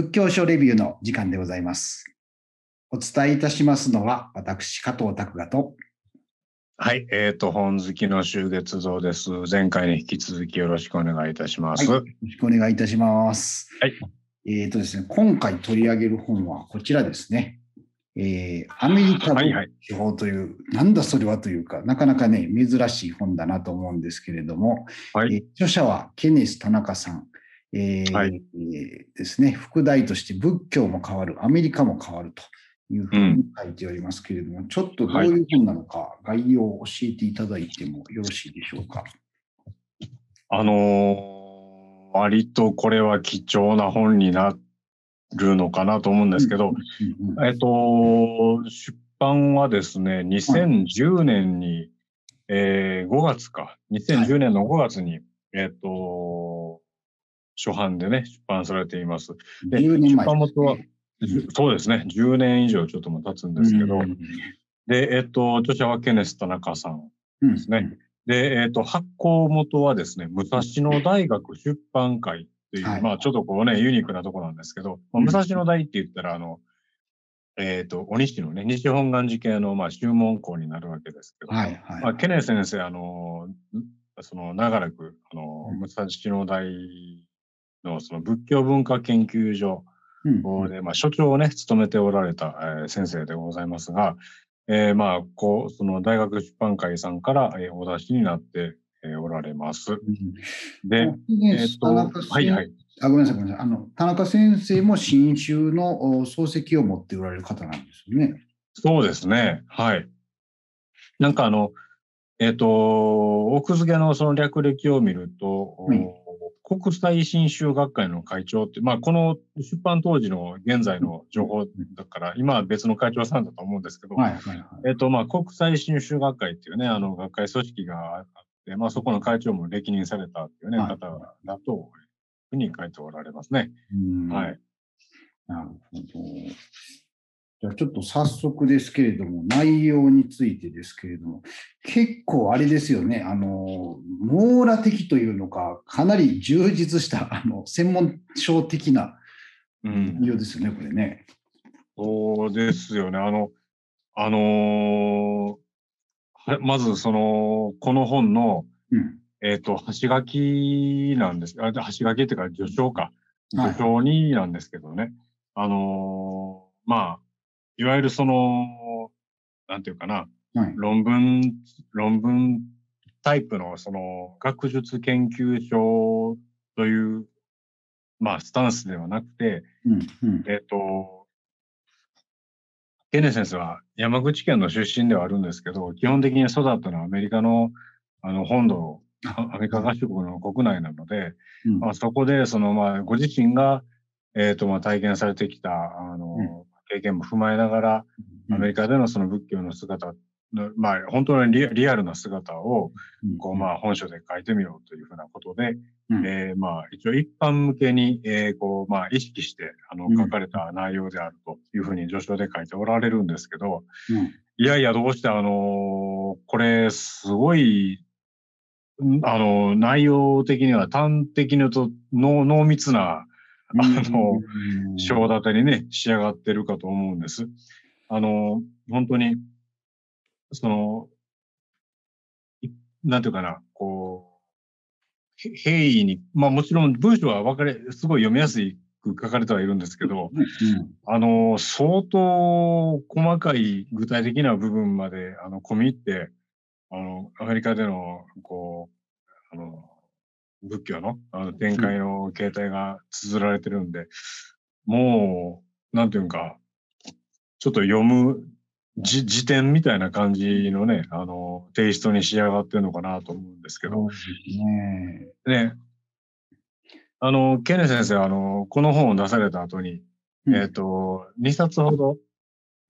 仏教書レビューの時間でございます。お伝えいたしますのは、私、加藤拓我と、はい、えっ、と、本好きの修月像です。前回に引き続きよろしくお願いいたします。はいよろしくお願いいたします。はい。えっ、とですね、今回取り上げる本はこちらですね。えーアメリカはいはい仏教という、なんだそれはというか、なかなかね、珍しい本だなと思うんですけれども、はいえー著者はケネス・田中さん。えーはい。えーですね、副題として仏教も変わる、アメリカも変わるというふうに書いておりますけれども、ちょっとどうい。う本なのか、概要を教えていただいてもよろしいでしょうか？あのー割とこれは貴重な本になるのかなと思うんですけど、うんうんえっ、と、出版はですね、2010年に、えー5月か、2010年の5月に、えっ、と、初版でね、出版されています。で10年前出版元はそうですね、10年以上ちょっとも経つんですけど、うん。で、えっ、と、著者はケネス・田中さん。うんですねで、えっ、と、発行元はですね、武蔵野大学出版会っていう、はい。まあ、ちょっとこうね、ユニークなとこなんですけど、まあ、うん。武蔵野大って言ったら、あの、えっ、と、お西のね、西本願寺系の、まあ、修門校になるわけですけど、はいはい。まあ、ケネ先生、あの、その、長らく、あのうん、武蔵野大の、その、仏教文化研究所うんで、まあ、所長をね、務めておられた、えー先生でございますが、えーまあ、こう、その大学出版会さんから、えーお出しになって、えーおられます。で、ねえっ、と、はいはい。あごめんなさい、ごめんなさい。あの、田中先生も新宗のお漱石を持っておられる方なんですよね。そうですね。はい。なんかあの、えっ、と、奥付けのその略歴を見ると、うんお国際新州学会の会長って、まあ、この出版当時の現在の情報だから、今は別の会長さんだと思うんですけど、はいはいはい。えっと、まあ、国際新州学会っていうね、あの、学会組織があって、まあ、そこの会長も歴任されたっていうね、はい方だというふうに書いておられますね。うんはい。なるほど。じゃあちょっと早速ですけれども、内容についてですけれども、結構あれですよね、あの、網羅的というのか、かなり充実した、あの、専門書的なうん。内容ですよね、これね。そうですよね。あの、あのーはまずその、この本の、うん。えっ、と、端書きなんです。あ、端書きっていうか、序章か。はい序章になんですけどね。あのーまあ、いわゆるその、なんていうかな、はい。論文、論文タイプのその学術研究所という、まあ、スタンスではなくて、うん。うん。えっ、と、ケネ先生は山口県の出身ではあるんですけど、基本的に育ったのはアメリカのあの本土、あ アメリカ合衆国の国内なので、うんまあ、そこでそのまあご自身が、えっ、とまあ体験されてきたあの、うん経験も踏まえながら、アメリカでのその仏教の姿の、まあ本当にリアルな姿を、こうまあ本書で書いてみようというふうなことで、うん。えーまあ一応一般向けに、えーこうまあ意識してあのうん。書かれた内容であるというふうに序章で書いておられるんですけど、うん。いやいやどうしてあのーこれすごい、んあの内容的には端的に言うと濃濃密な あの、うん章立てにね、仕上がってるかと思うんです。あの、本当に、その、いなんていうかな、こう、へ平易に、まあもちろん文章は分かれ、すごい読みやすく書かれてはいるんですけど、うんあの、相当細かい具体的な部分まで、あの、込み入って、あの、アメリカでの、こう、あの、仏教のあの展開の形態が綴られてるんで、もう、なんていうか、ちょっと読むじ辞典みたいな感じのね、あの、テイストに仕上がってるのかなと思うんですけど、ね。ね、あの、ケネ先生は、あの、この本を出された後に、うん。えっ、と、2冊ほど、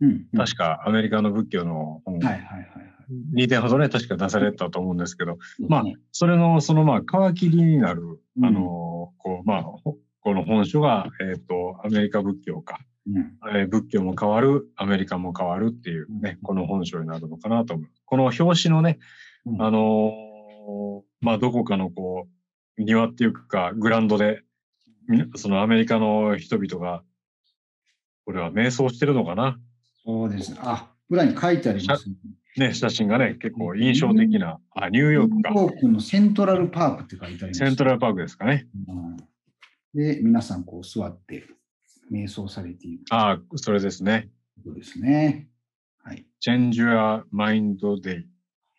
うんうん。確かアメリカの仏教の本、はいはいはいはい。2点ほどね、確か出されたと思うんですけど、まあうん、それの、その、まあ、皮切りになる、うん。あの、こう、まあ、ほこの本書が、えっ、と、アメリカ仏教か、うん。えー仏教も変わる、アメリカも変わるっていうね、この本書になるのかなと思う。この表紙のね、うん。あのーまあ、どこかのこう、庭っていうか、グラウンドで、みそのアメリカの人々が、これは瞑想してるのかな。そうです。あ、裏に書いてありますね。ね、写真がね、結構印象的な、あ、ニューヨークか。ニューヨークのセントラルパークって書いてあります。セントラルパークですかね。うんで、皆さんこう座って瞑想されているああ、それですね。というですね。はい。Change Your Mind Day。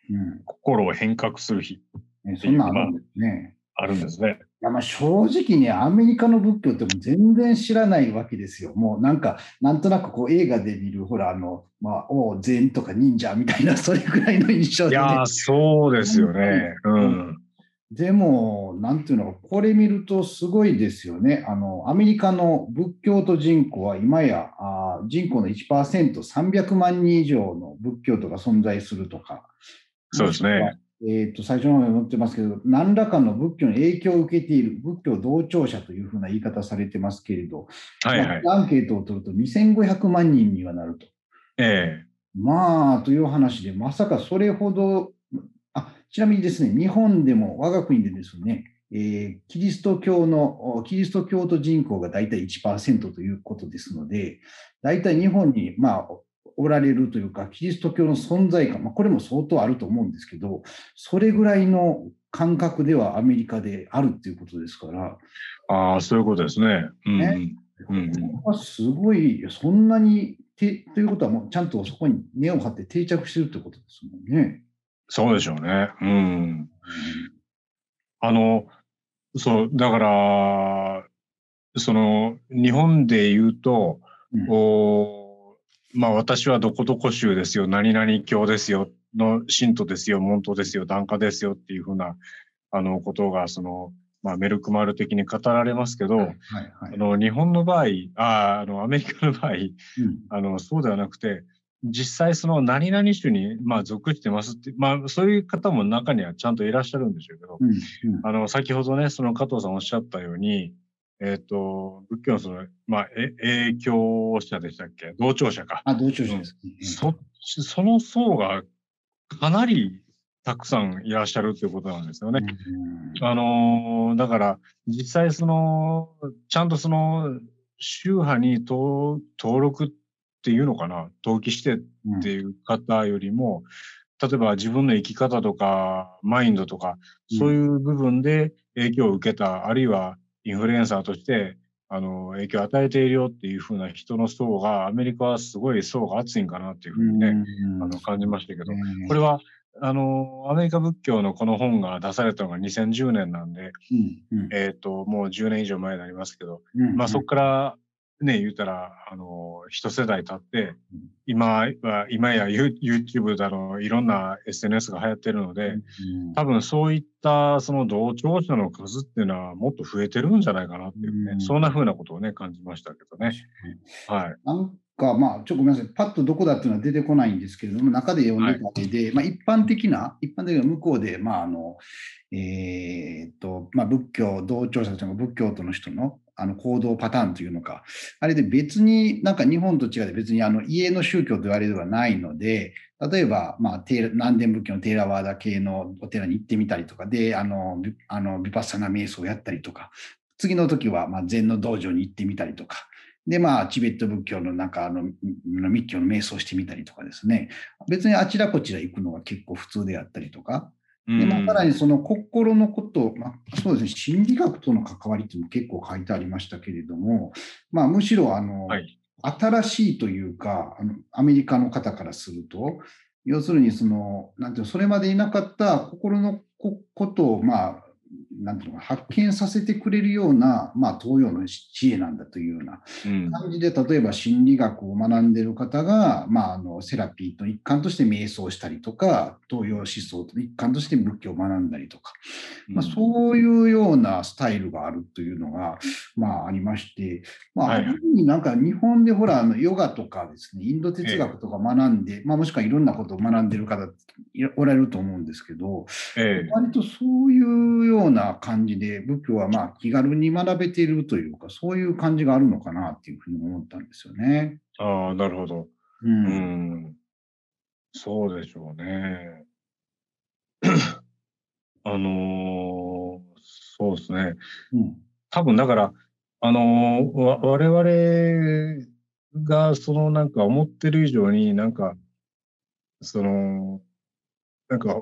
うん心を変革する日。ね、そんなんあるんですね。あるんですね。いやまあ正直ね、アメリカの仏教って全然知らないわけですよ。もうなんか、なんとなくこう映画で見る、ほら、あの、まあ、おう禅とか忍者みたいな、それぐらいの印象で、ね。いやー、そうですよね。うん。でも、なんていうのか、これ見るとすごいですよね。あの、アメリカの仏教徒人口は今やあー人口の1%、300万人以上の仏教徒が存在するとか。そうですね。えっと最初の方に載ってますけど、何らかの仏教の影響を受けている仏教同調者というふうな言い方されてますけれど、はいはい。まあアンケートを取ると2500万人にはなると。えまあ、という話で、まさかそれほど、あちなみにですね、日本でも我が国でですね、えーキリスト教の、おキリスト教徒人口が大体1%ということですので、大体日本に、まあ、おられるというか、キリスト教の存在感、まあ、これも相当あると思うんですけど、それぐらいの感覚ではアメリカであるっていうことですから、えああ、そういうことですね。うん、ねうんすごい、そんなにて、ということはもうちゃんとそこに根を張って定着してるってことですもんね。そうでしょうね。うん。あの、そう、だから、その、日本で言うと、うんおまあ私はどこどこ州ですよ、何々教ですよ、の信徒ですよ、門徒ですよ、檀家ですよっていうふうな、あの、ことが、その、まあメルクマール的に語られますけど、はいはいはい。あの、日本の場合、ああの、アメリカの場合、うん。あの、そうではなくて、実際その何々種に、まあ、属してますって、まあ、そういう方も中にはちゃんといらっしゃるんでしょうけど、うんうん。あの、先ほどね、その加藤さんおっしゃったように、えっ、と、仏教のその、まあ、え影響者でしたっけ？同調者か。あ、同調者ですね。そ、その層がかなりたくさんいらっしゃるということなんですよね。うんあのーだから、実際その、ちゃんとその、宗派に登登録っていうのかな、登記してうんっていう方よりも、例えば自分の生き方とか、マインドとか、うんそういう部分で影響を受けた、あるいはインフルエンサーとして、あの、影響を与えているよっていうふうな人の層が、アメリカはすごい層が厚いんかなっていうふうにね、うんあの、感じましたけど、うん。これは、あの、アメリカ仏教のこの本が出されたのが2010年なんで、うんうん。えっ、と、もう10年以上前になりますけど、うんまあそこからね、言うたら、あの、一世代経って、今は、今や You- YouTube だの、いろんな SNS が流行ってるので、うん。多分そういったその同調者の数っていうのはもっと増えてるんじゃないかなっていうね、うん。そんな風なことをね、感じましたけどね。はい。なんか、まあ、ちょっとごめんなさい、パッとどこだっていうのは出てこないんですけれども、中で読んでた絵で、まあ、一般的な、一般的な向こうで、まあ、あの、えーっと、まあ、仏教、同調者というか、仏教徒の人の、あの行動パターンというのか、あれで別になんか日本と違って別にあの家の宗教と言われるではないので、例えば、まあ、テー南伝仏教のテーラワーダ系のお寺に行ってみたりとかで、あの、あのビパッサナ瞑想をやったりとか、次の時はまあ禅の道場に行ってみたりとか、で、まあ、チベット仏教のなんか、あの、密教の瞑想してみたりとかですね。別にあちらこちら行くのが結構普通であったりとか。で、まあ、さらにその心のこと、まあ、そうですね、心理学との関わりっていうのも結構書いてありましたけれども、まあ、むしろ、あの、はい。新しいというか、あのアメリカの方からすると、要するにその、なんていうの、それまでいなかった心のこことを、まあ、なんていうのか発見させてくれるような、まあ、東洋の知恵なんだというようなうん。感じで、例えば心理学を学んでいる方が、まあ、あのセラピーの一環として瞑想したりとか、東洋思想の一環として仏教を学んだりとか、まあ、そういうようなスタイルがあるというのが、まあ、ありまして、まあ、はい。ある意味なんか日本でほら、あのヨガとかですね、インド哲学とか学んで、まあ、もしくはいろんなことを学んでいる方おられると思うんですけど、ええ。割とそういうような感じで、仏教はまあ気軽に学べているというか、そういう感じがあるのかなっていうふうに思ったんですよね。ああ、なるほど。う。うんん。そうでしょうね。あのーそうですね。うん。多分だから、あの、わ我々がそのなんか思ってる以上になんか、その、なんか、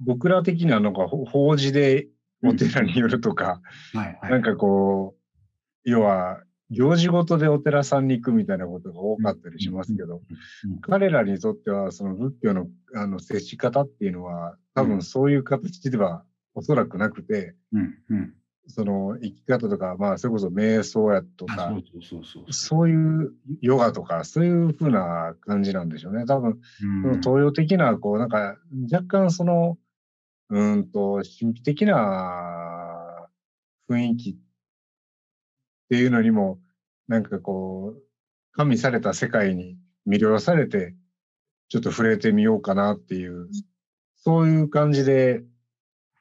僕ら的にはなんか法事でお寺によるとか、うん。はいはい、なんかこう、要は行事ごとでお寺さんに行くみたいなことが多かったりしますけど、彼らにとってはその仏教のあの接し方っていうのは多分そういう形ではおそらくなくて、その生き方とか、まあそれこそ瞑想やとか、そういうヨガとか、そういうふうな感じなんでしょうね。多分、その東洋的な、こうなんか若干その、うんと、神秘的な雰囲気っていうのにも、なんかこう、加味された世界に魅了されて、ちょっと触れてみようかなっていう、そういう感じで、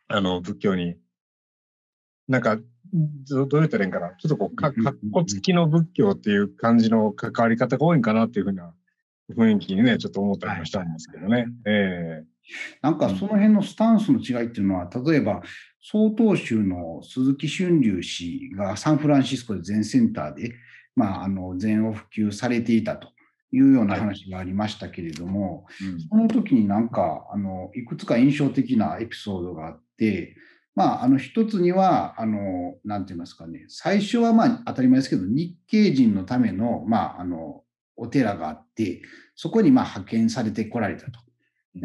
あの、仏教に、なんか、どう言ったらいいんかな。ちょっとこう、か、かっこつきの仏教っていう感じの関わり方が多いんかなっていうふうな雰囲気にね、ちょっと思ったりもしたんですけどね。ええーなんかその辺のスタンスの違いっていうのは、例えば、曹洞宗の鈴木春龍氏がサンフランシスコで全センターで、まあ、あの禅を普及されていたというような話がありましたけれども、はいうん、その時になんかあのいくつか印象的なエピソードがあって、まあ、あの一つには、あの、なんて言いますかね、最初はまあ当たり前ですけど、日系人のための、まあ、あの、お寺があって、そこにまあ派遣されてこられたと。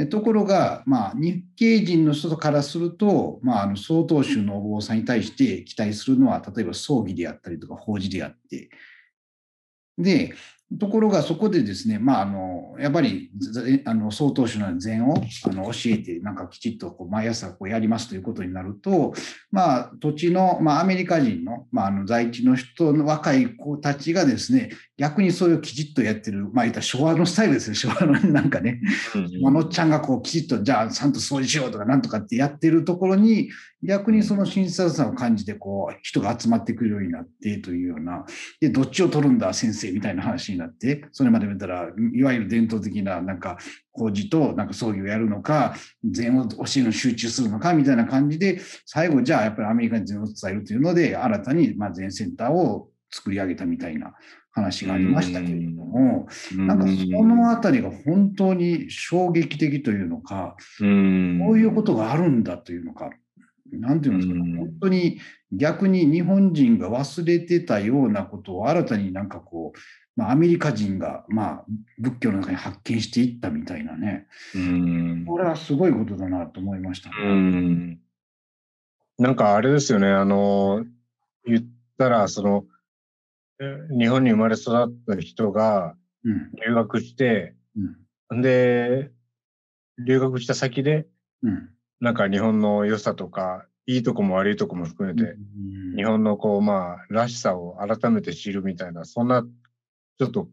ところが、まあ、日系人の人からすると、まあ、あの曹洞宗のお坊さんに対して期待するのは、例えば葬儀であったりとか法事であって、で、ところがそこでですね、まあ、あのやっぱりあの曹洞宗の禅をあの教えて、なんかきちっとこう毎朝こうやりますということになると、まあ、土地の、まあ、アメリカ人の,、まあ、あの在地の人の若い子たちがですね、逆にそういうきちっとやってる、まあ、言った昭和のスタイルですね、昭和のなんかね、あのっちゃんがこうきちっと、じゃあ、ちゃんと掃除しようとかなんとかってやってるところに、逆にその親切さを感じて、こう、人が集まってくるようになってというような、で、どっちを取るんだ、先生みたいな話になって、それまで見たら、いわゆる伝統的な、なんか、工事と、なんか葬儀をやるのか、禅を教えるの集中するのか、みたいな感じで、最後、じゃあ、やっぱりアメリカに禅を伝えるというので、新たに、まあ、禅センターを作り上げたみたいな話がありましたけれども、なんかそのあたりが本当に衝撃的というのか、こういうことがあるんだというのか、なんていうんですか、ね、本当に逆に日本人が忘れてたようなことを新たになんかこう、まあ、アメリカ人が、まあ、仏教の中に発見していったみたいなね、うん。これはすごいことだなと思いました、ね、うん。なんかあれですよね、あの、言ったら、その、日本に生まれ育った人が留学して、うん、で、留学した先で、うん、なんか日本の良さとか、いいとこも悪いとこも含めて、うん、日本のこう、まあ、らしさを改めて知るみたいな、そんな、ちょっと、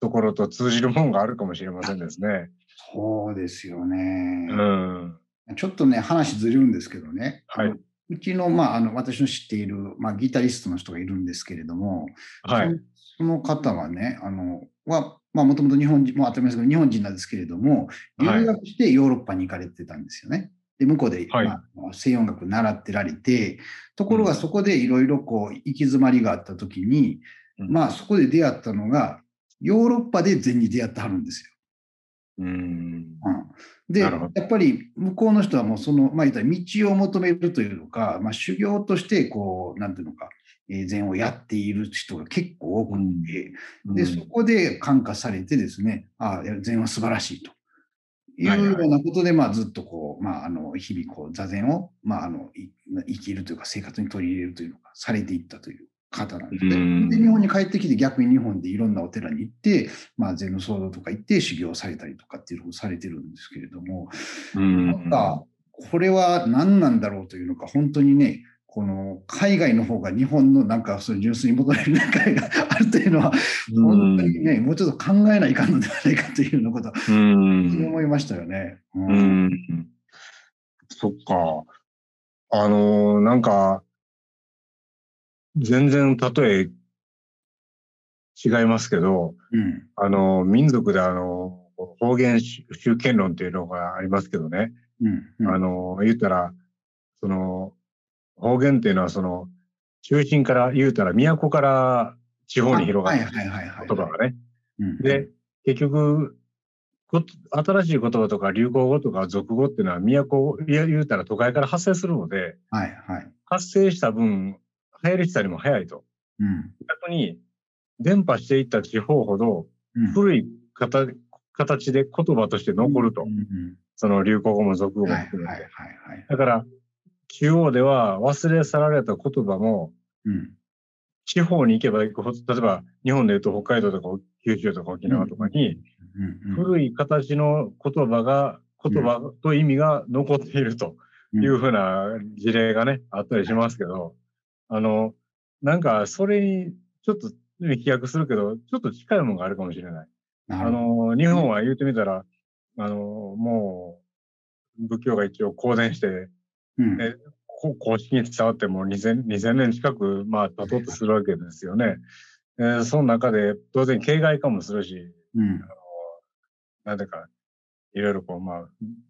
ところと通じるもんがあるかもしれませんですね。そうですよね。うん。ちょっとね、話ずれるんですけどね。はい。うちの、まあ、あの、私の知っている、まあ、ギタリストの人がいるんですけれども、はい。その方はね、あの、は、まあ、もともと日本人、もう当たり前ですけど、日本人なんですけれども、留学してヨーロッパに行かれてたんですよね。で、向こうで、はい、まあ、西洋楽習ってられて、ところがそこでいろいろこう、行き詰まりがあった時に、うん、まあ、そこで出会ったのが、ヨーロッパで禅に出会ってはるんですよ。うん、で、やっぱり向こうの人はもうその、まあ、道を求めるというのか、まあ、修行として、こう、なんていうのか、え禅をやっている人が結構多くて、うん、で、そこで感化されてですね、ああ、禅は素晴らしいと。いうようなことで、まあ、ずっとこう、まあ、あの、日々、こう、座禅を、まあ、あの、生きるというか、生活に取り入れるというのがされていったという方なんですね。で、日本に帰ってきて、逆に日本でいろんなお寺に行って、まあ、禅の騒動とか行って修行されたりとかっていうのをされてるんですけれども、なんか、これは何なんだろうというのか、本当にね、この海外の方が日本のなんかその純粋に求める中があるというのは、本当にね、もうちょっと考えないかんのではないかというようなことは、思いましたよね。うん、そっか。あのなんか、全然例え違いますけど、うん、あの、民族であの、方言集権論っていうのがありますけどね。うんうん、あの、言ったら、その、方言っていうのはその、中心から言うたら、都から地方に広がはいる。言葉がね。うんで、結局、こ新しい言葉とか流行語とか俗語っていうのは都、言うたら都会から発生するので、はいはい。発生した分、流行りしたりも早いと。うん。逆に、伝播していった地方ほど、うん古い形形で言葉として残ると。うんうんその流行語も俗語も含めて。だから、中央では忘れ去られた言葉も、うん。地方に行けば行くほど、例えば日本で言うと北海道とか九州とか沖縄とかに、古い形の言葉が、言葉と意味が残っているというふうな事例がね、あったりしますけど、あの、なんかそれにちょっと飛躍するけど、ちょっと近いものがあるかもしれない。あの、日本は言ってみたら、あの、もう、仏教が一応公伝して、うん。公式に伝わってもう2000 2000年近く、まあ、経とうとするわけですよね。えーその中で、当然、形骸化もするし、うん。なんていうか、いろいろこう、まあ、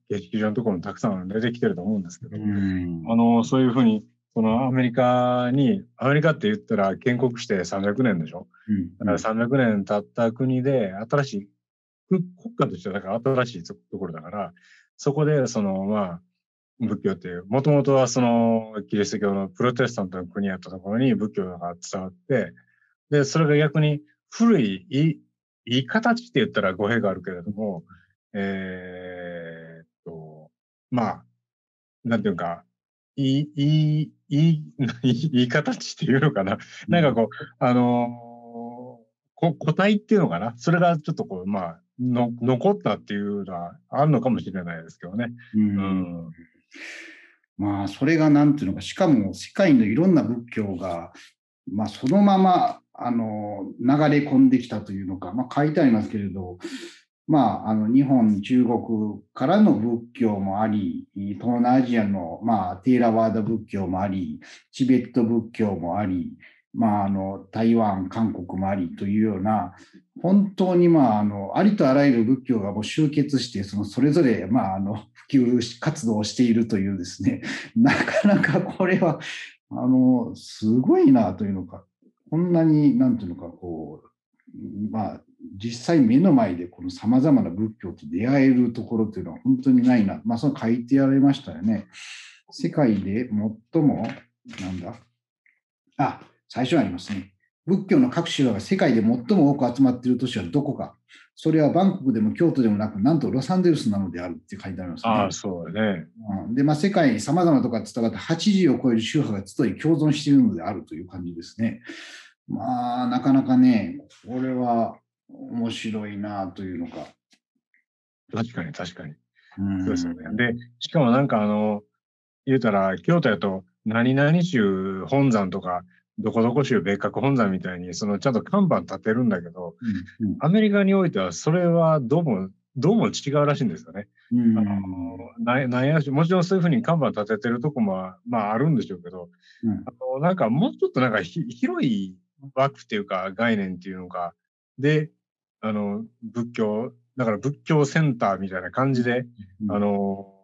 形式上のところもたくさん出てきてると思うんですけど、うん。あの、そういうふうに、そのアメリカに、アメリカって言ったら建国して300年でしょ？うん。だから300年経った国で、新しい、く国家としてはだから新しいところだから、そこで、その、まあ、仏教っていう、もともとはその、キリスト教のプロテスタントの国やったところに仏教が伝わって、で、それが逆に古い、いい、いい形って言ったら語弊があるけれども、えーっと、まあ、なんていうか、いい、いい、いい、いい形っていうのかな。なんかこう、あのーこ個体っていうのかな。それがちょっとこう、まあ、の残ったっていうのはあるのかもしれないですけどね。ううんん。まあ、それがなんていうのか、しかも世界のいろんな仏教が、まあ、そのまま、あの、流れ込んできたというのか、まあ、書いてありますけれど、まあ、あの、日本、中国からの仏教もあり、東南アジアの、まあ、テーラワーダ仏教もあり、チベット仏教もあり、まあ、あの、台湾、韓国もありというような、本当に、まあ、あの、ありとあらゆる仏教がもう集結して、その、それぞれ、まあ、あの、普及活動をしているというですね、なかなかこれは、あの、すごいなというのか、こんなに、なんていうのか、こう、まあ、実際目の前でこの様々な仏教と出会えるところというのは本当にないな。まあ、その書いてやられましたよね。世界で最も、なんだ？あ、最初にありますね。仏教の各宗派が世界で最も多く集まっている都市はどこか。それはバンコクでも京都でもなく、なんとロサンゼルスなのであるって書いてありますね。ああ、そうだね。うんで、まあ、世界に様々なところが伝わって80を超える宗派が集い共存しているのであるという感じですね。まあ、なかなかね、これは面白いなというのか。確かに確かに。うんそうですよね。で、しかもなんかあの、言うたら、京都やと、何々宗本山とか、どこどこ宗別格本山みたいに、そのちゃんと看板立てるんだけど、うんアメリカにおいてはそれはどうも、どうも違うらしいんですよね。うんあのななんやしもちろんそういうふうに看板立ててるとこも、まああるんでしょうけど、うんあのなんかもうちょっとなんかひ広い枠っていうか概念っていうのか、で、あの、仏教、だから仏教センターみたいな感じで、うんあの、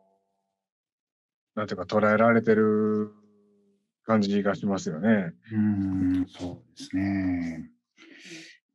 なんていうか捉えられてる感じがしますよね。うん、そうですね。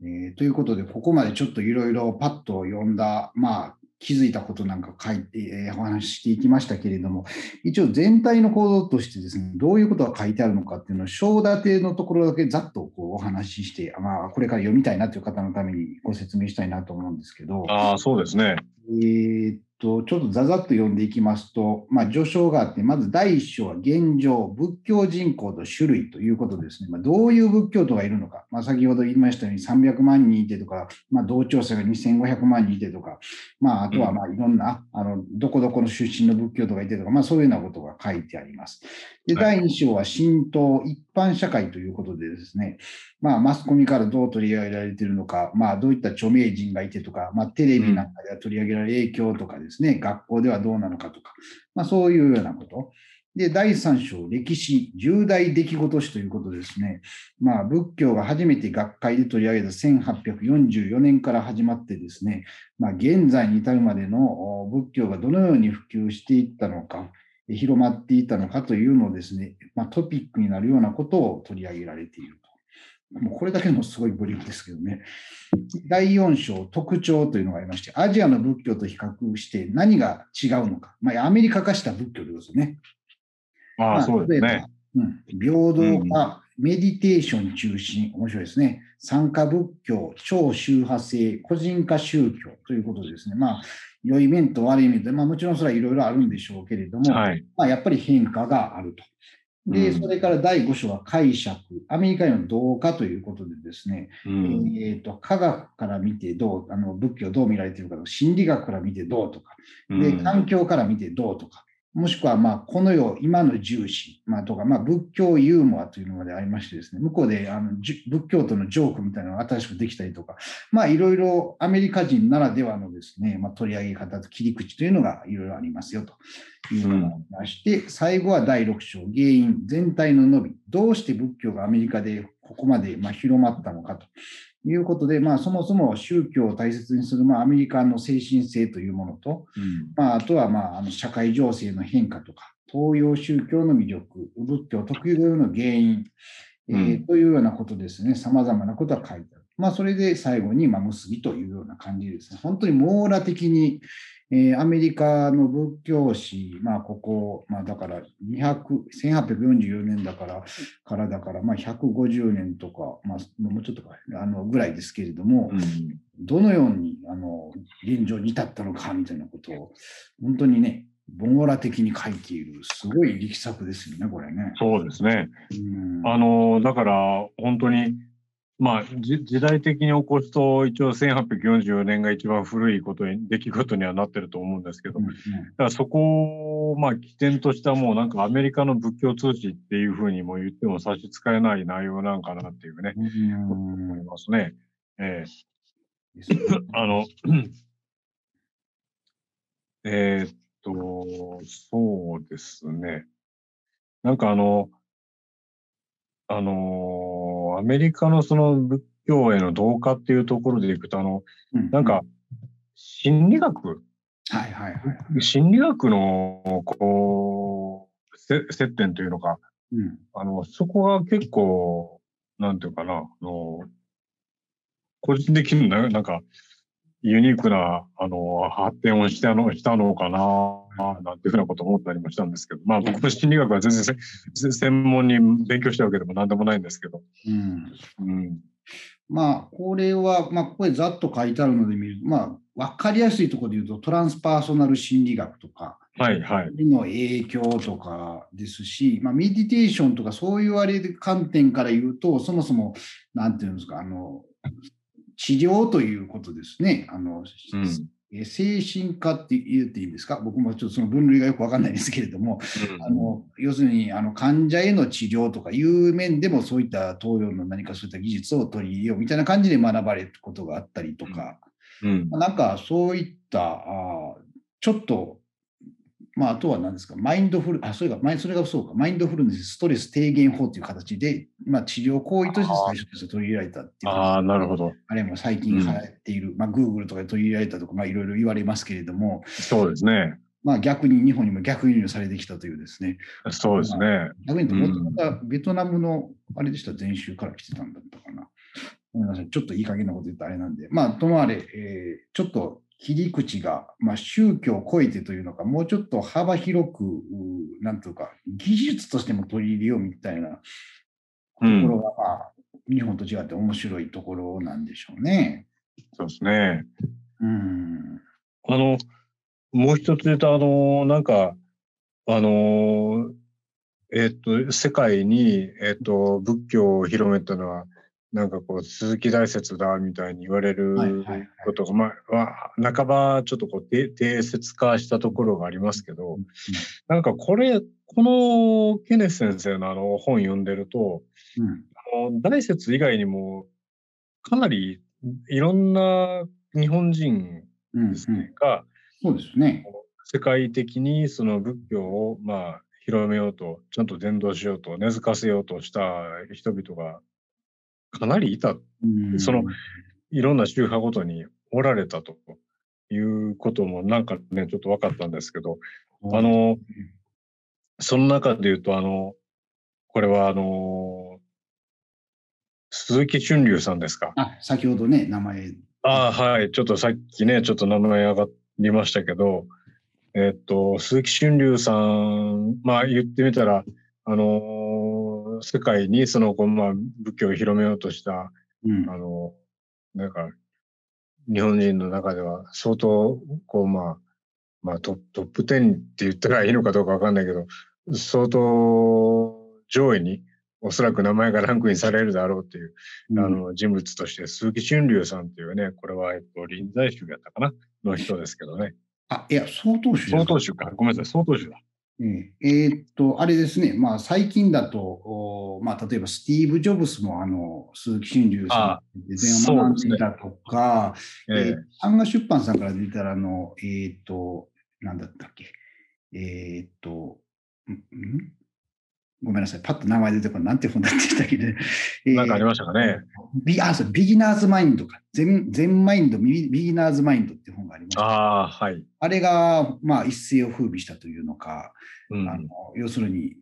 えーということで、ここまでちょっといろいろパッと読んだ、まあ、気づいたことなんか書いて、えーお話ししていきましたけれども、一応全体の構造としてですね、どういうことが書いてあるのかっていうのを、章立てのところだけざっとこうお話しして、まあ、これから読みたいなという方のためにご説明したいなと思うんですけど、ああ、そうですね。えーっと、ちょっとざざっと読んでいきますと、まあ、序章があって、まず第一章は現状、仏教人口と種類ということですね。まあ、どういう仏教徒がいるのか、まあ、先ほど言いましたように300万人いてとか、まあ、同調者が2500万人いてとか、まあ、あとはまあいろんな、あの、どこどこの出身の仏教徒がいてとか、まあ、そういうようなことが書いてあります。で、はい第二章は神道、一般社会ということでですね、まあ、マスコミからどう取り上げられているのか、まあ、どういった著名人がいてとか、まあ、テレビなんかでは取り上げられる影響とかですね、学校ではどうなのかとか、まあ、そういうようなこと。で、第三章、歴史、重大出来事史ということですね。まあ、仏教が初めて学会で取り上げた1844年から始まってですね、まあ、現在に至るまでのお仏教がどのように普及していったのか、広まっていたのかというのをですね、まあ、トピックになるようなことを取り上げられていると。もうこれだけでもすごいボリュームですけどね。第4章、特徴というのがありまして、アジアの仏教と比較して何が違うのか。まあ、アメリカ化した仏教ですね。ああ、まあそうですね。うん、平等化、メディテーション中心、面白いですね。参加仏教、超宗派制、個人化宗教ということでですね。まあ、良い面と悪い面で、まあもちろんそれはいろいろあるんでしょうけれども、はい。まあやっぱり変化があると。で、うん。それから第5章は解釈、アメリカへの同化ということでですね、うん。えーと科学から見てどう、あの仏教どう見られているかとか、心理学から見てどうとか、でうん。環境から見てどうとか、もしくはまあこの世、今の重視、まあ、とか、まあ、仏教ユーモアというのまでありましてですね、向こうであの仏教徒のジョークみたいなのが新しくできたりとか、まあいろいろアメリカ人ならではのですね、まあ、取り上げ方と切り口というのがいろいろありますよというのがありまして、最後は第6章、原因、全体の伸び、どうして仏教がアメリカでここまでまあ広まったのかと。いうことで、まあ、そもそも宗教を大切にする、まあ、アメリカの精神性というものと、うんまあ、あとは、まあ、あの社会情勢の変化とか、東洋宗教の魅力、仏教特有の原因、えーうんというようなことですね、さまざまなことが書いてある。まあ、それで最後に、まあ、結びというような感じですね。本当に網羅的に、えーアメリカの仏教史、まあ、ここ、まあ、だから200、1844年だから、からだから、まあ、150年とか、まあ、もうちょっとか、あの、ぐらいですけれども、うんどのようにあの現状に至ったのかみたいなことを、本当にね、網羅的に書いている、すごい力作ですよね、これね。そうですね。うんあの、だから、本当に、まあ、じ時代的に起こすと、一応1844年が一番古いことに、出来事にはなってると思うんですけど、うんだからそこを、まあ、起点としたもうなんかアメリカの仏教通信っていうふうにも言っても差し支えない内容なんかなっていうね、うん思いますね。ええ あの、えーっと、そうですね。なんかあの、あの、アメリカのその仏教への同化っていうところでいくと、あの、うん。なんか、心理学？はいはいはい。心理学の、こう、せ接点というのか、うん。あの、そこが結構、なんていうかな、あの、個人的にななんか、ユニークな、あの、発展をしたの、したのかな、なんていうふうなことを思ったりもしたんですけど、まあ僕も心理学は全然せ専門に勉強したわけでも何でもないんですけど、うんうん。まあ、これは、まあ、ここでざっと書いてあるので見ると、まあ、わかりやすいところで言うと、トランスパーソナル心理学とか、はいはい。の影響とかですし、まあ、メディテーションとかそういうあれで観点から言うと、そもそも、なんていうんですか、あの、治療ということですね。あの、うん。え精神科って言っていいんですか？僕もちょっとその分類がよくわかんないですけれども、あの要するにあの患者への治療とかいう面でもそういった東洋の何かそういった技術を取り入れようみたいな感じで学ばれることがあったりとか、うん。なんかそういったあーちょっと、まあ、あとは何ですか、マインドフル、あ、それが、マイそれがそうか、マインドフルネス、ストレス低減法という形で、まあ、治療行為として最初として取り入れられたっていう。ああ、なるほど。あれも最近流行っている、まあ、Google とかで取り入れられたとか、まあ、いろいろ言われますけれども、そうですね。まあ、逆に日本にも逆輸入されてきたというですね、そうですね。逆に言うと、うんもともとベトナムの、あれでした、前週から来てたんだったかな。ごめんなさい、ちょっといい加減なこと言ったらあれなんで、まあ、ともあれ、えーちょっと切り口が、まあ、宗教を超えてというのか、もうちょっと幅広く、なんというか、技術としても取り入れようみたいなとこうんろが、まあ、日本と違って面白いところなんでしょうね。そうですね。うん。あの、もう一つ言うと、あの、なんか、あの、えっと、世界に、えっと、仏教を広めたのは、なんかこう、鈴木大説だ、みたいに言われることが、まあ、は半ばちょっとこう、定定説化したところがありますけど、なんかこれ、このケネス先生のあの本読んでると、うん。あの大説以外にも、かなりいろんな日本人うん。うんですね、が、そうですね。世界的にその仏教をまあ広めようと、ちゃんと伝道しようと、根付かせようとした人々がかなりいた。うんそのいろんな宗派ごとにおられたということもなんかね、ちょっと分かったんですけど、あ、の、その中で言うと、あの、これはあの、鈴木春龍さんですか？あ、先ほどね、名前。ああ、はい。ちょっとさっきね、ちょっと名前上がりましたけど、えっと、鈴木春龍さん、まあ言ってみたら、あの、世界にその、まあ、仏教を広めようとした、うん、あの、なんか、日本人の中では相当、こう、まあ、まあトップ10って言ったらいいのかどうかわかんないけど、相当上位におそらく名前がランクインされるだろうっていう、うん、あの人物として鈴木春龍さんっていうね、これは、えっと、臨済宗やったかなの人ですけどね。あ、いや、曹洞宗。曹洞宗か。ごめんなさい、曹洞宗だ。えー、っと、あれですね、まあ、最近だと、おまあ、例えばスティーブ・ジョブスもあの鈴木春龍さんで全を学んでいたとか、ね。えー、サンガ出版さんから出たらあの、えー、っと、なんだったっけ、えー、っと、ん？ごめんなさい、パッと名前出てこない、なんて本だって言ったっけね。なんかありましたかね。ビあそうビギナーズマインドか。禅禅マインドビ、ビギナーズマインドって本がありました。ああ、はい。あれが、まあ、一世を風靡したというのか、うん、あの要するに、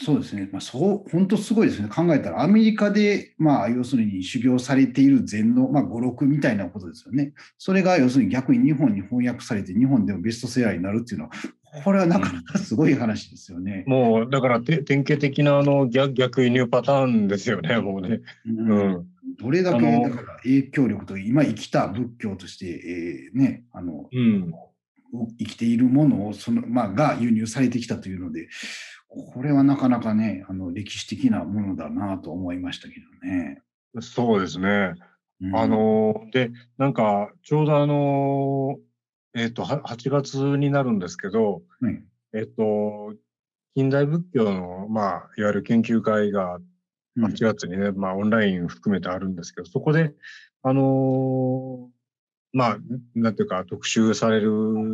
そうですね、まあ、そう本当すごいですね、考えたら、アメリカで、まあ、要するに修行されている禅の、まあ、語録みたいなことですよね。それが要するに逆に日本に翻訳されて、日本でもベストセラーになるっていうのは、これはなかなかすごい話ですよね。もう、だから典型的なあの逆逆輸入パターンですよね、もうね。うん、うんどれだけだから影響力と今生きた仏教として、えー、ねあの、うん、生きているものをその、まあ、が輸入されてきたというのでこれはなかなかねあの歴史的なものだなと思いましたけどね。そうですね。うん、あのでなんかちょうどあのえっ、ー、と、8月になるんですけど、うん、えっ、と、近代仏教の、まあ、いわゆる研究会が8月にね、うん、まあ、オンライン含めてあるんですけど、そこで、あのー、まあ、なんていうか、特集される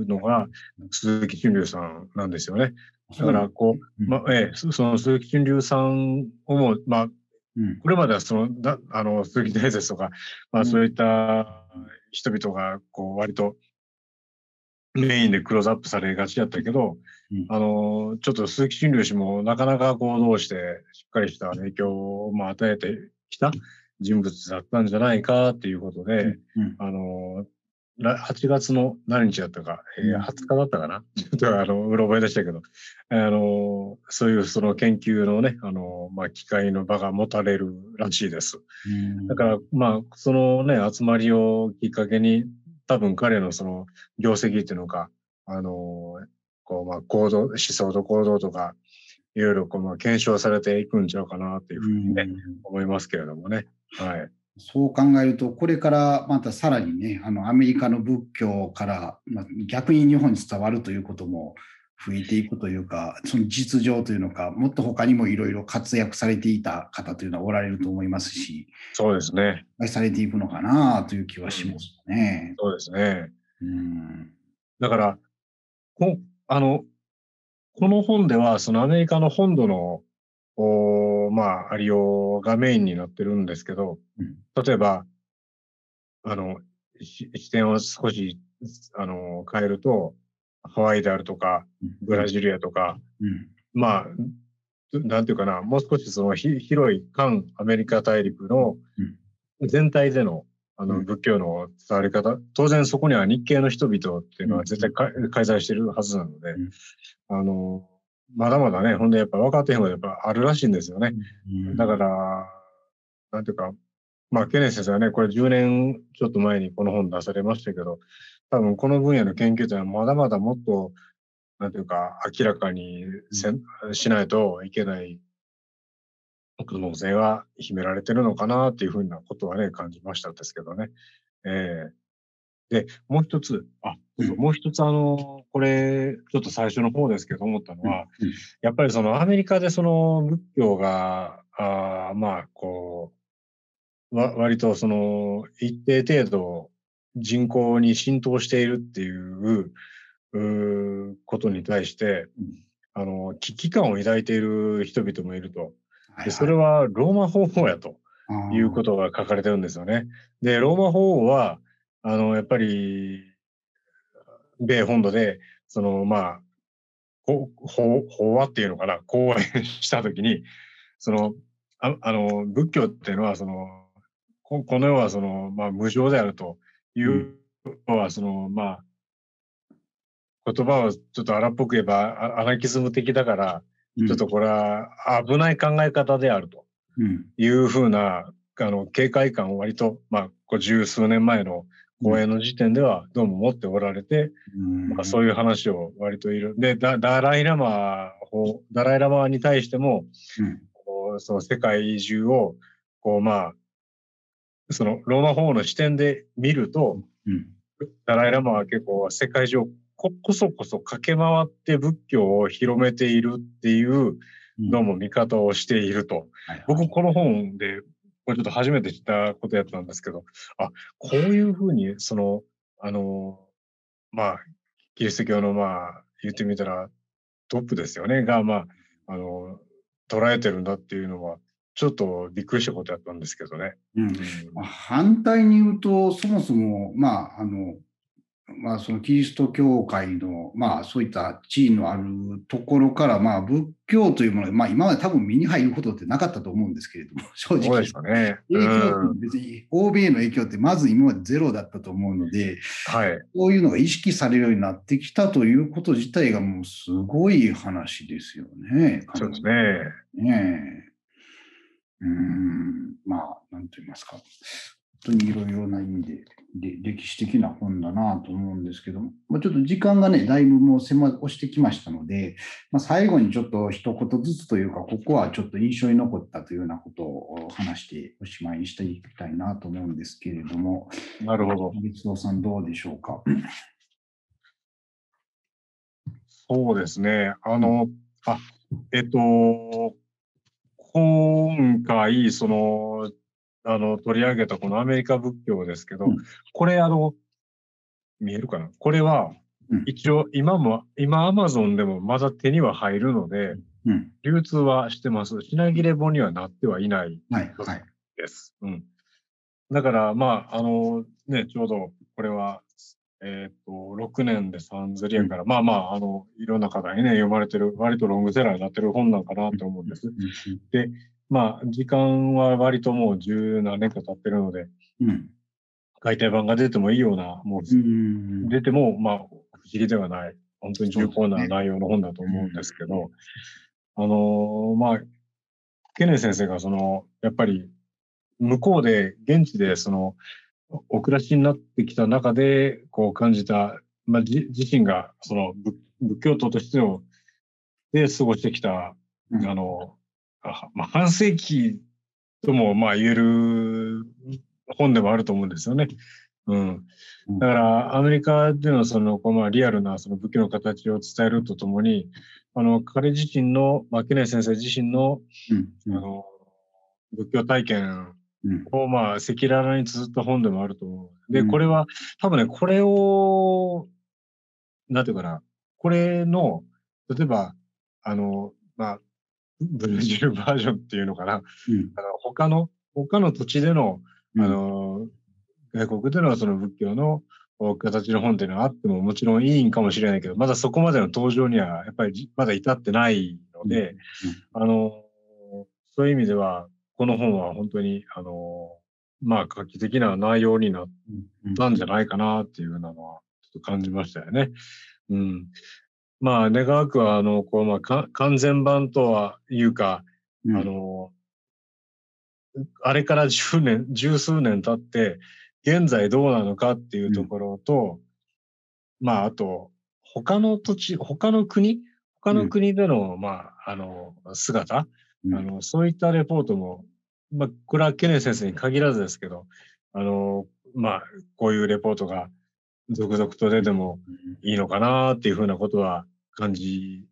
のが、鈴木春龍さんなんですよね。だから、こう、まあ、ええ、その鈴木春龍さんをも、まあ、これまではその、だあの、鈴木大拙とか、まあ、そういった人々が、こう、割と、メインでクローズアップされがちだったけど、うん、あの、ちょっと鈴木春龍氏もなかなか行動してしっかりした影響を、まあ、与えてきた人物だったんじゃないかっていうことで、うんうん、あの、8月の何日だったか、えー、20日だったかな？ちょっとあの、うろ覚えでしたけど、あの、そういうその研究のね、あの、まあ、機会の場が持たれるらしいです。だから、まあ、そのね、集まりをきっかけに、多分彼のその業績っていうのか、あの、こう、まあ、行動、思想と行動とか、いろいろこう、まあ、検証されていくんちゃうかなっていうふうにね、思いますけれどもね。はい。そう考えると、これからまたさらにね、あのアメリカの仏教から、まあ、逆に日本に伝わるということも増えていくというか、その実情というのか、もっと他にもいろいろ活躍されていた方というのはおられると思いますし、そうですね。されていくのかなという気はしますね。そうですね。うん、だからこあの、この本では、そのアメリカの本土の、おまあ、ありようがメインになってるんですけど、うん、例えば、あの、視点を少し、あの、変えると、ハワイであるとか、ブラジリアとか、うん、まあ、なんていうかな、もう少しその広い環アメリカ大陸の全体でのあの仏教の伝わり方、当然そこには日系の人々っていうのは絶対開催してるはずなので、あの、まだまだね、ほんでやっぱ分かってへんことやっぱあるらしいんですよね。だから、なんていうか、まあ、ケネ先生はね、これ10年ちょっと前にこの本出されましたけど、多分この分野の研究というのはまだまだもっと、なんていうか、明らかにせ、うん、しないといけない。可能性は秘められてるのかなっていうふうなことはね、感じましたですけどね。えー、で、もう一つ、あ、うん、もう一つあの、これ、ちょっと最初の方ですけど思ったのは、うん、やっぱりそのアメリカでその仏教が、あまあ、こう、わ割とその一定程度人口に浸透しているっていううことに対して、あの、危機感を抱いている人々もいると。でそれはローマ法法やということが書かれてるんですよね。で、ローマ法法は、あの、やっぱり、米本土で、その、まあ、こ法法話っていうのかな、講演したときに、その、ああの、仏教っていうのは、その、ここの世はその、まあ、無常であるというのは、その、まあ、言葉をちょっと荒っぽく言えば、アナキズム的だから、ちょっとこれは危ない考え方であると。いうふうな、あの、警戒感を割と、まあ、十数年前の講演の時点ではどうも持っておられて、まあ、そういう話を割といる。で、ダライラマを、ダライラマに対しても、その世界中を、こうまあ、そのローマ法の視点で見ると、ダライラマは結構世界中ここそこそ駆け回って仏教を広めているっていうどうも見方をしていると。僕この本でこれちょっと初めて知ったことやったんですけど、あ、こういうふうに、その、あの、まあ、キリスト教の、まあ、言ってみたらトップですよね、が、まあ、あの、捉えてるんだっていうのは、ちょっとびっくりしたことやったんですけどね。うん、反対に言うと、そもそも、まあ、あの、まあ、そのキリスト教会の、まあ、そういった地位のあるところから、まあ、仏教というものが、まあ、今まで多分身に入ることってなかったと思うんですけれども、正直。そうですね。影響別に、欧米の影響ってまず今までゼロだったと思うので、はい。こういうのが意識されるようになってきたということ自体がもうすごい話ですよね。そうですね。ねえ。うん、まあ、なんと言いますか。本当にいろいろな意味でで歴史的な本だなと思うんですけども、まあ、ちょっと時間がね、だいぶもう迫押してきましたので、まあ、最後にちょっと一言ずつというか、ここはちょっと印象に残ったというようなことを話しておしまいにしていきたいなと思うんですけれども、なるほど。月堂さん、どうでしょうか？そうですね。あの、あ、えっと、今回、その、あの、取り上げたこのアメリカ仏教ですけど、うん、これあの、見えるかな？これは、一応今も、今アマゾンでもまだ手には入るので、うん、流通はしてます。品切れ本にはなってはいないです。はいはい、うん。だから、まあ、あの、ね、ちょうどこれは、えっ、ー、と、6年で3釣りやから、うん、まあまあ、あの、いろんな方にね、読まれてる、割とロングセラーになってる本なんかなと思うんです。で、まあ、時間は割ともう十何年か経ってるので、うん、改訂版が出てもいいような、もう、出ても、まあ、不思議ではない、本当に重厚な内容の本だと思うんですけど、ね、あのー、まあ、ケネ先生が、その、やっぱり、向こうで、現地で、その、お暮らしになってきた中で、こう感じた、まあ、自身が、その仏、仏教徒としての、で過ごしてきた、あの、まあ、半世紀ともまあ言える本でもあると思うんですよね。うん、だからアメリカでのその、まあ、リアルなその武器の形を伝えるとともにあの彼自身の、まあ、ケネ先生自身のうん、あの仏教体験を、まあ、赤裸々に綴った本でもあると思う。で、これは多分ねこれをなんていうかなこれの例えばあの、まあ、ブラジルバージョンっていうのかな、うん、あの他の、他の土地での、あの、外国でのその仏教の形の本っていうのはあってももちろんいいんかもしれないけど、まだそこまでの登場にはやっぱりまだ至ってないので、うん。うん、あの、そういう意味では、この本は本当に、あの、まあ、画期的な内容になったんじゃないかなっていうようなのは、ちょっと感じましたよね。うん。まあ、願わくは、あの、こう、まあ、完全版とはいうか、うん、あの、あれから10年、十数年経って、現在どうなのかっていうところと、うん、まあ、あと、他の土地、他の国他の国での、うん、まあ、あの、姿、あの、そういったレポートも、まあ、これはケネ先生に限らずですけど、あの、まあ、こういうレポートが続々と出てもいいのかなっていうふうなことは感じ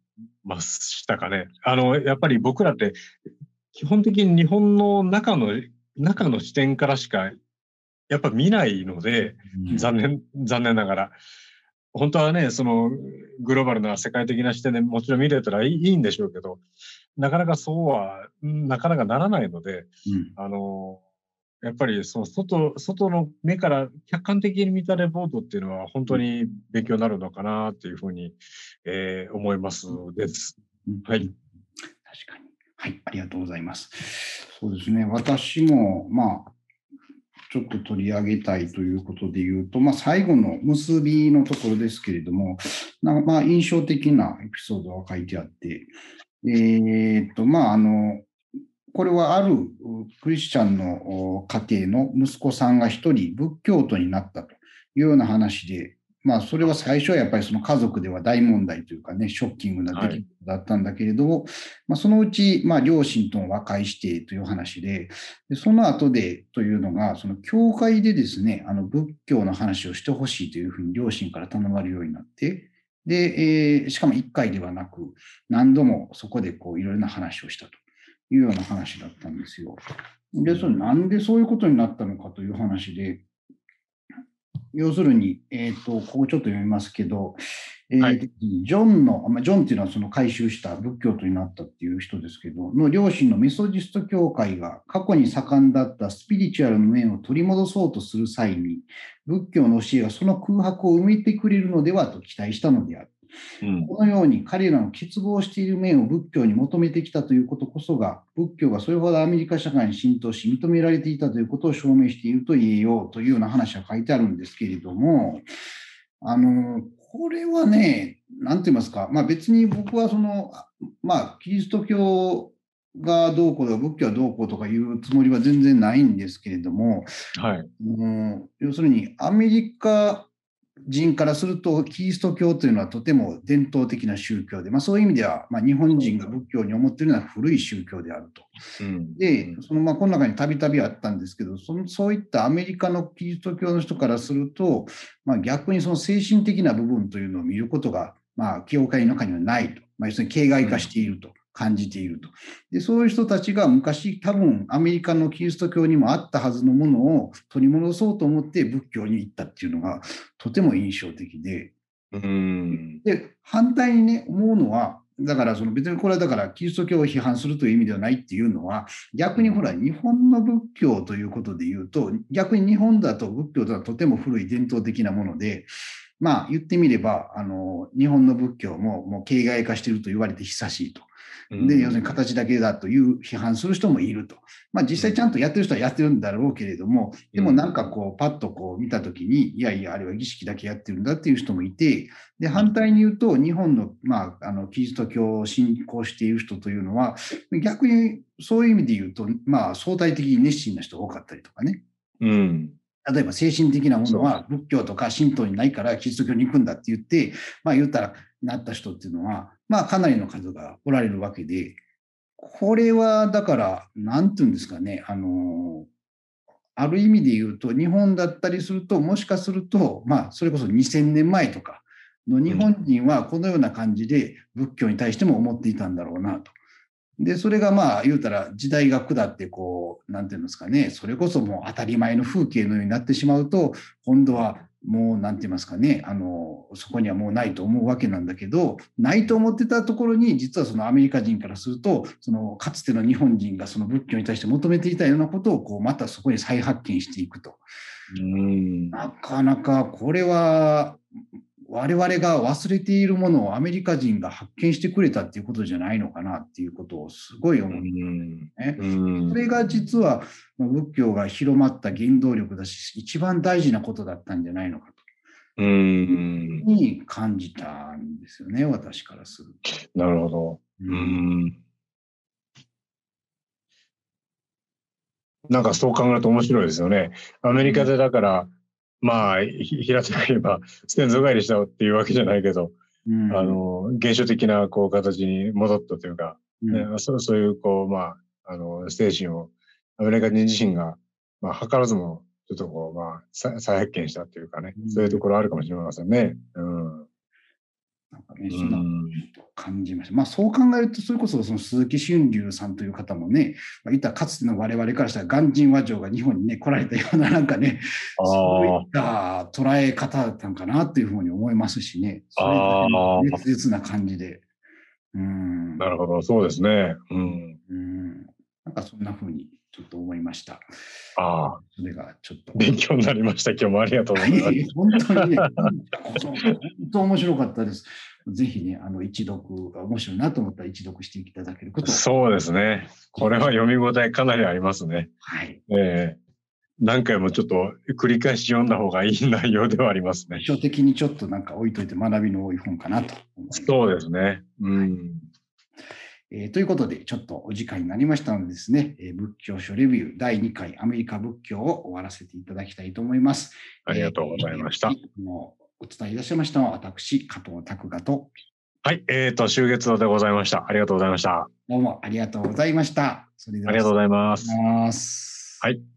ましたかね。あの、やっぱり僕らって基本的に日本の中の、中の視点からしかやっぱ見ないので、残念、残念ながら。本当はね、そのグローバルな世界的な視点でもちろん見れたらいいんでしょうけど、なかなかそうは、なかなかならないので、うん、あの、やっぱりその外外の目から客観的に見たレポートっていうのは本当に勉強になるのかなっていうふうに、えー、思いますです。はい。確かに。はい、ありがとうございます。そうですね、私も、まあ、ちょっと取り上げたいということで言うと、まあ、最後の結びのところですけれども、まあ印象的なエピソードが書いてあって、え、っと、まあ、あの、これはあるクリスチャンの家庭の息子さんが一人仏教徒になったというような話で、まあ、それは最初はやっぱりその家族では大問題というかね、ショッキングな出来事だったんだけれども、はい、まあ、そのうち、まあ、両親とも和解してという話で、でその後でというのが、その教会でですね、あの仏教の話をしてほしいというふうに両親から頼まれるようになって、で、えー、しかも1回ではなく、何度もそこでこういろいろな話をしたというような話だったんですよ。で、それなんでそういうことになったのかという話で、要するに、えっ、ー、と、ここちょっと読みますけど、えーはい、ジョンの、まあ、ジョンっていうのはその改宗した仏教徒になったっていう人ですけど、の両親のメソジスト教会が過去に盛んだったスピリチュアルの面を取り戻そうとする際に、仏教の教えがその空白を埋めてくれるのではと期待したのである。うん、このように彼らの欠乏している面を仏教に求めてきたということこそが、仏教がそれほどアメリカ社会に浸透し、認められていたということを証明していると言えようというような話が書いてあるんですけれども、あの、これはね、なんて言いますか、まあ、別に僕はその、まあ、キリスト教がどうこうとか仏教はどうこうとかいうつもりは全然ないんですけれども、はい、う要するにアメリカ人からすると、キリスト教というのはとても伝統的な宗教で、まあ、そういう意味では、まあ、日本人が仏教に思っているのは古い宗教であると。うん、で、そのまあこの中にたびたびあったんですけどその、そういったアメリカのキリスト教の人からすると、まあ、逆にその精神的な部分というのを見ることが、まあ、教会の中にはないと、まあ、要するに形骸化していると。感じていると。で、そういう人たちが昔多分アメリカのキリスト教にもあったはずのものを取り戻そうと思って仏教に行ったっていうのがとても印象的で。うんで、反対にね、思うのは、だからその別にこれはだからキリスト教を批判するという意味ではないっていうのは逆にほら日本の仏教ということで言うと逆に日本だと仏教とはとても古い伝統的なものでまあ言ってみればあの日本の仏教ももう形骸化していると言われて久しいと。で、要するに形だけだという批判する人もいると。まあ実際ちゃんとやってる人はやってるんだろうけれども、でもなんかこう、パッとこう見たときに、いやいや、あれは儀式だけやってるんだっていう人もいて、で、反対に言うと、日本の、まあ、あの、キリスト教を信仰している人というのは、逆にそういう意味で言うと、まあ、相対的に熱心な人が多かったりとかね。うん。例えば精神的なものは仏教とか神道にないからキリスト教に行くんだって言って、まあ言ったらなった人っていうのは、まあかなりの数がおられるわけで、これはだから、なんていうんですかね、あの、ある意味で言うと、日本だったりすると、もしかすると、まあ、それこそ2000年前とかの日本人はこのような感じで仏教に対しても思っていたんだろうなと。で、それがまあ言うたら時代が下ってこう、なんていうんですかね、それこそもう当たり前の風景のようになってしまうと、今度はもうなんて言いますかね、あの、そこにはもうないと思うわけなんだけど、ないと思ってたところに、実はそのアメリカ人からすると、そのかつての日本人がその仏教に対して求めていたようなことを、こう、またそこに再発見していくと。うんなかなかこれは我々が忘れているものをアメリカ人が発見してくれたっていうことじゃないのかなっていうことをすごい思うんですね。それが実は仏教が広まった原動力だし、一番大事なことだったんじゃないのかと。うんに感じたんですよね、私からすると。なるほど。うんなんかそう考えると面白いですよね。アメリカでだから、まあ、平たく言えば、先祖返りしたっていうわけじゃないけど、うん、あの、現象的な、こう、形に戻ったというか、うん、ね、そうそういう、こう、まあ、あの、精神を、アメリカ人自身が、まあ、図らずも、ちょっとこう、まあ、再発見したというかね、そういうところあるかもしれませんね。うん。なんかね、そんな感じました。まあそう考えると、それこそその鈴木俊龍さんという方もね、まあ、いったかつての我々からしたら、鑑真和上が日本にね、来られたような、なんかね、そういった捉え方だったんかなというふうに思いますしね、そういう熱烈な感じで。うん、なるほど、そうですね。うん。うんなんかそんなふうにちょっと思いました。ああ、それがちょっと。勉強になりました。今日もありがとうございます。本当にね、本当面白かったです。ぜひね、あの一読、面白いなと思ったら一読していただけることを。そうですね。これは読み応えかなりありますね。はい。ええ何回もちょっと繰り返し読んだ方がいい内容ではありますね。書的にちょっとなんか置いといて学びの多い本かなと。そうですね。うん。えーということで、ちょっとお時間になりましたのでですね、えー仏教書レビュー第2回アメリカ仏教を終わらせていただきたいと思います。ありがとうございました。えーもうお伝えいたしましたのは私、加藤拓雅と、はい。えっ、と、終月堂でございました。ありがとうございました。どうもありがとうございました。それではありがとうござい。ます。はい。